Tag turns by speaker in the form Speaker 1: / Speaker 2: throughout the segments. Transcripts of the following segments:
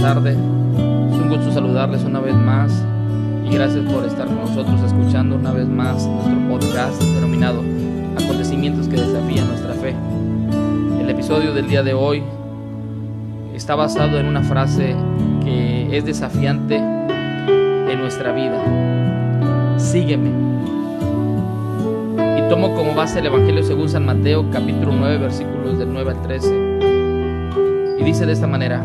Speaker 1: tarde. Es un gusto saludarles una vez más y gracias por estar con nosotros escuchando una vez más nuestro podcast denominado Acontecimientos que desafían nuestra fe. El episodio del día de hoy está basado en una frase que es desafiante en nuestra vida. Sígueme. Y tomo como base el Evangelio según San Mateo capítulo 9 versículos del 9 al 13. Y dice de esta manera,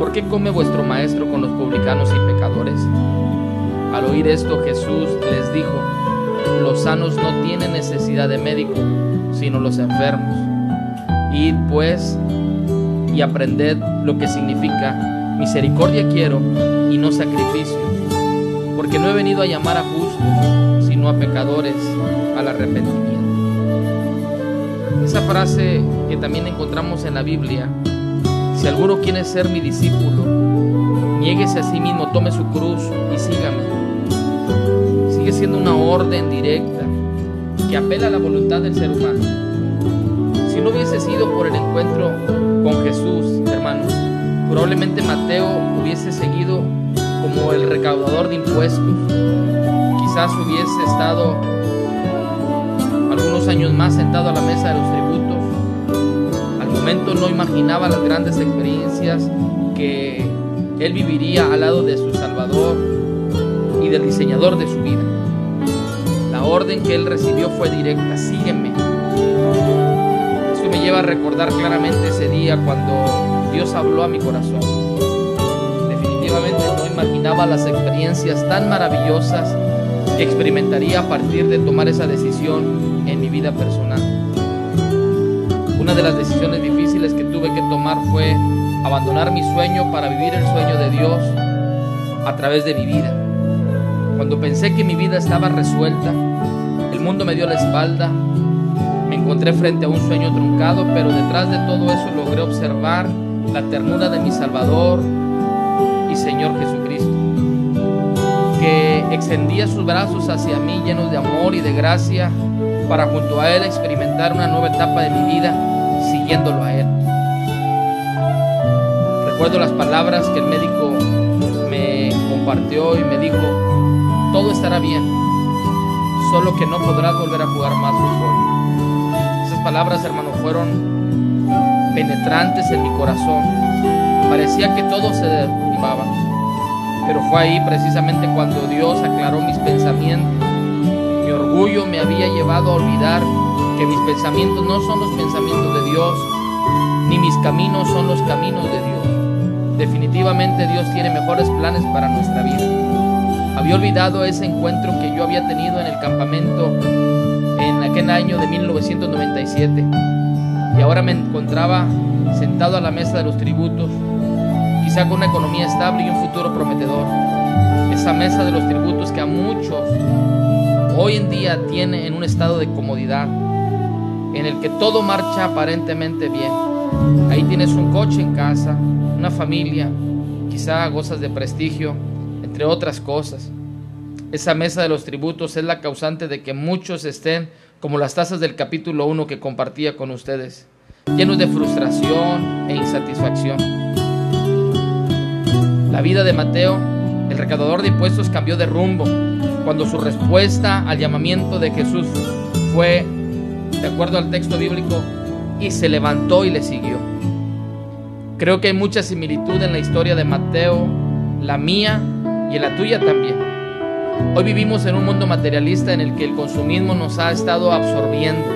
Speaker 1: ¿por qué come vuestro maestro con los publicanos y pecadores? Al oír esto Jesús les dijo, los sanos no tienen necesidad de médico, sino los enfermos. Id pues y aprended lo que significa misericordia quiero y no sacrificios, porque no he venido a llamar a justos, sino a pecadores al arrepentimiento. Esa frase que también encontramos en la Biblia, si alguno quiere ser mi discípulo, niéguese a sí mismo, tome su cruz y sígame. Sigue siendo una orden directa que apela a la voluntad del ser humano. Si no hubiese sido por el encuentro con Jesús, hermanos, probablemente Mateo hubiese seguido como el recaudador de impuestos. Quizás hubiese estado algunos años más sentado a la mesa de los tributos. No imaginaba las grandes experiencias que él viviría al lado de su Salvador y del diseñador de su vida. La orden que él recibió fue directa, sígueme. Eso me lleva a recordar claramente ese día cuando Dios habló a mi corazón. Definitivamente no imaginaba las experiencias tan maravillosas que experimentaría a partir de tomar esa decisión en mi vida personal. Una de las decisiones difíciles que tuve que tomar fue abandonar mi sueño para vivir el sueño de Dios a través de mi vida. Cuando pensé que mi vida estaba resuelta, el mundo me dio la espalda, me encontré frente a un sueño truncado, pero detrás de todo eso logré observar la ternura de mi Salvador y Señor Jesucristo, que extendía sus brazos hacia mí llenos de amor y de gracia para junto a Él experimentar una nueva etapa de mi vida siguiéndolo a Él. Recuerdo las palabras que el médico me compartió y me dijo, todo estará bien, solo que no podrás volver a jugar más fútbol. Esas palabras, hermano, fueron penetrantes en mi corazón. Parecía que todo se derrumbaba, pero fue ahí precisamente cuando Dios aclaró mis pensamientos. Mi orgullo me había llevado a olvidar que mis pensamientos no son los pensamientos de Dios, ni mis caminos son los caminos de Dios. Definitivamente Dios tiene mejores planes para nuestra vida. Había olvidado ese encuentro que yo había tenido en el campamento en aquel año de 1997 y ahora me encontraba sentado a la mesa de los tributos, quizá con una economía estable y un futuro prometedor. Esa mesa de los tributos que a muchos hoy en día tiene en un estado de comodidad, en el que todo marcha aparentemente bien. Ahí tienes un coche en casa, una familia, quizá gozas de prestigio, entre otras cosas. Esa mesa de los tributos es la causante de que muchos estén como las tazas del capítulo 1 que compartía con ustedes, llenos de frustración e insatisfacción. La vida de Mateo, el recaudador de impuestos, cambió de rumbo cuando su respuesta al llamamiento de Jesús fue, de acuerdo al texto bíblico, y se levantó y le siguió. Creo que hay mucha similitud en la historia de Mateo, la mía y en la tuya también. Hoy vivimos en un mundo materialista en el que el consumismo nos ha estado absorbiendo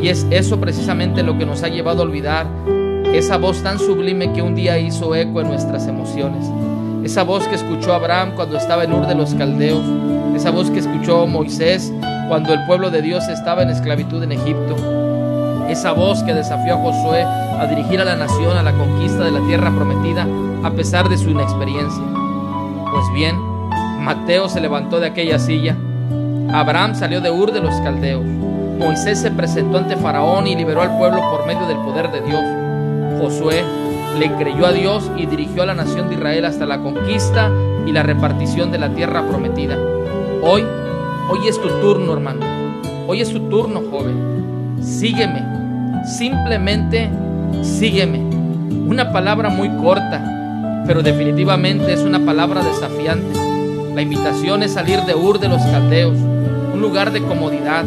Speaker 1: y es eso precisamente lo que nos ha llevado a olvidar esa voz tan sublime que un día hizo eco en nuestras emociones. Esa voz que escuchó Abraham cuando estaba en Ur de los Caldeos, esa voz que escuchó Moisés cuando el pueblo de Dios estaba en esclavitud en Egipto, esa voz que desafió a Josué a dirigir a la nación a la conquista de la tierra prometida a pesar de su inexperiencia. Pues bien, Mateo se levantó de aquella silla, Abraham salió de Ur de los Caldeos, Moisés se presentó ante Faraón y liberó al pueblo por medio del poder de Dios. Josué le creyó a Dios y dirigió a la nación de Israel hasta la conquista y la repartición de la tierra prometida. Hoy, hoy es tu turno, hermano. Hoy es tu turno, joven. Sígueme. Simplemente sígueme. Una palabra muy corta, pero definitivamente es una palabra desafiante. La invitación es salir de Ur de los Caldeos, un lugar de comodidad.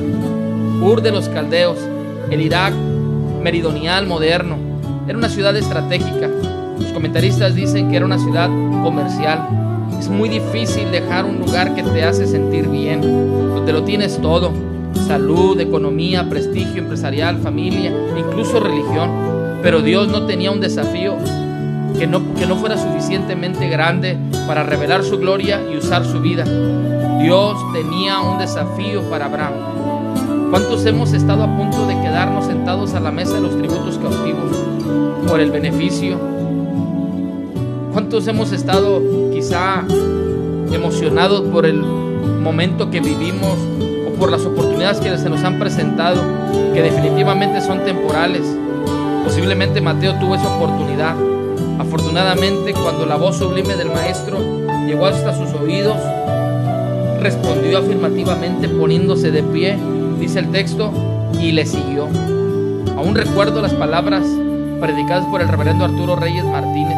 Speaker 1: Ur de los Caldeos, el Irak meridional moderno. Era una ciudad estratégica. Los comentaristas dicen que era una ciudad comercial. Es muy difícil dejar un lugar que te hace sentir bien, donde lo tienes todo salud, economía, prestigio empresarial, familia, incluso religión. Pero Dios no tenía un desafío que no, que no fuera suficientemente grande para revelar su gloria y usar su vida. Dios tenía un desafío para Abraham. ¿Cuántos hemos estado a punto de quedarnos sentados a la mesa de los tributos cautivos por el beneficio? ¿Cuántos hemos estado quizá emocionados por el momento que vivimos por las oportunidades que se nos han presentado, que definitivamente son temporales. Posiblemente Mateo tuvo esa oportunidad. Afortunadamente, cuando la voz sublime del Maestro llegó hasta sus oídos, respondió afirmativamente poniéndose de pie, dice el texto, y le siguió. Aún recuerdo las palabras predicadas por el reverendo Arturo Reyes Martínez,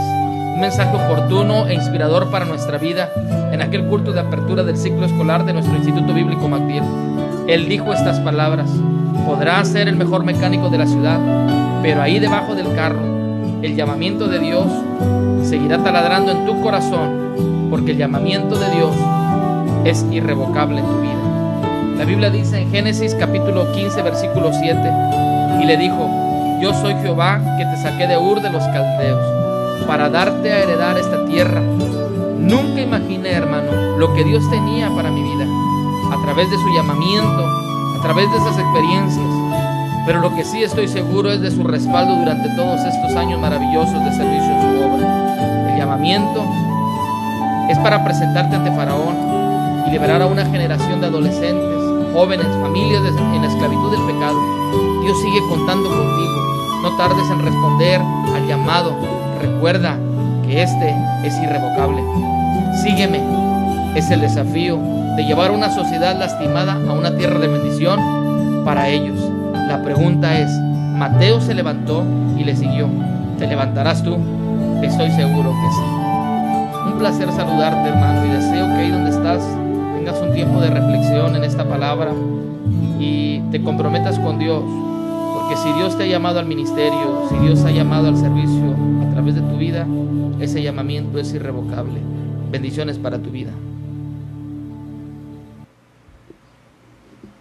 Speaker 1: un mensaje oportuno e inspirador para nuestra vida en aquel culto de apertura del ciclo escolar de nuestro Instituto Bíblico MacDill. Él dijo estas palabras, podrá ser el mejor mecánico de la ciudad, pero ahí debajo del carro, el llamamiento de Dios seguirá taladrando en tu corazón, porque el llamamiento de Dios es irrevocable en tu vida. La Biblia dice en Génesis capítulo 15, versículo 7, y le dijo, yo soy Jehová que te saqué de Ur de los Caldeos, para darte a heredar esta tierra. Nunca imaginé, hermano, lo que Dios tenía para mi vida a través de su llamamiento, a través de esas experiencias. Pero lo que sí estoy seguro es de su respaldo durante todos estos años maravillosos de servicio en su obra. El llamamiento es para presentarte ante Faraón y liberar a una generación de adolescentes, jóvenes, familias en la esclavitud del pecado. Dios sigue contando contigo. No tardes en responder al llamado. Recuerda que este es irrevocable. Sígueme. Es el desafío de llevar una sociedad lastimada a una tierra de bendición para ellos. La pregunta es, Mateo se levantó y le siguió. ¿Te levantarás tú? Estoy seguro que sí. Un placer saludarte, hermano, y deseo que ahí donde estás tengas un tiempo de reflexión en esta palabra y te comprometas con Dios. Porque si Dios te ha llamado al ministerio, si Dios ha llamado al servicio a través de tu vida, ese llamamiento es irrevocable. Bendiciones para tu vida.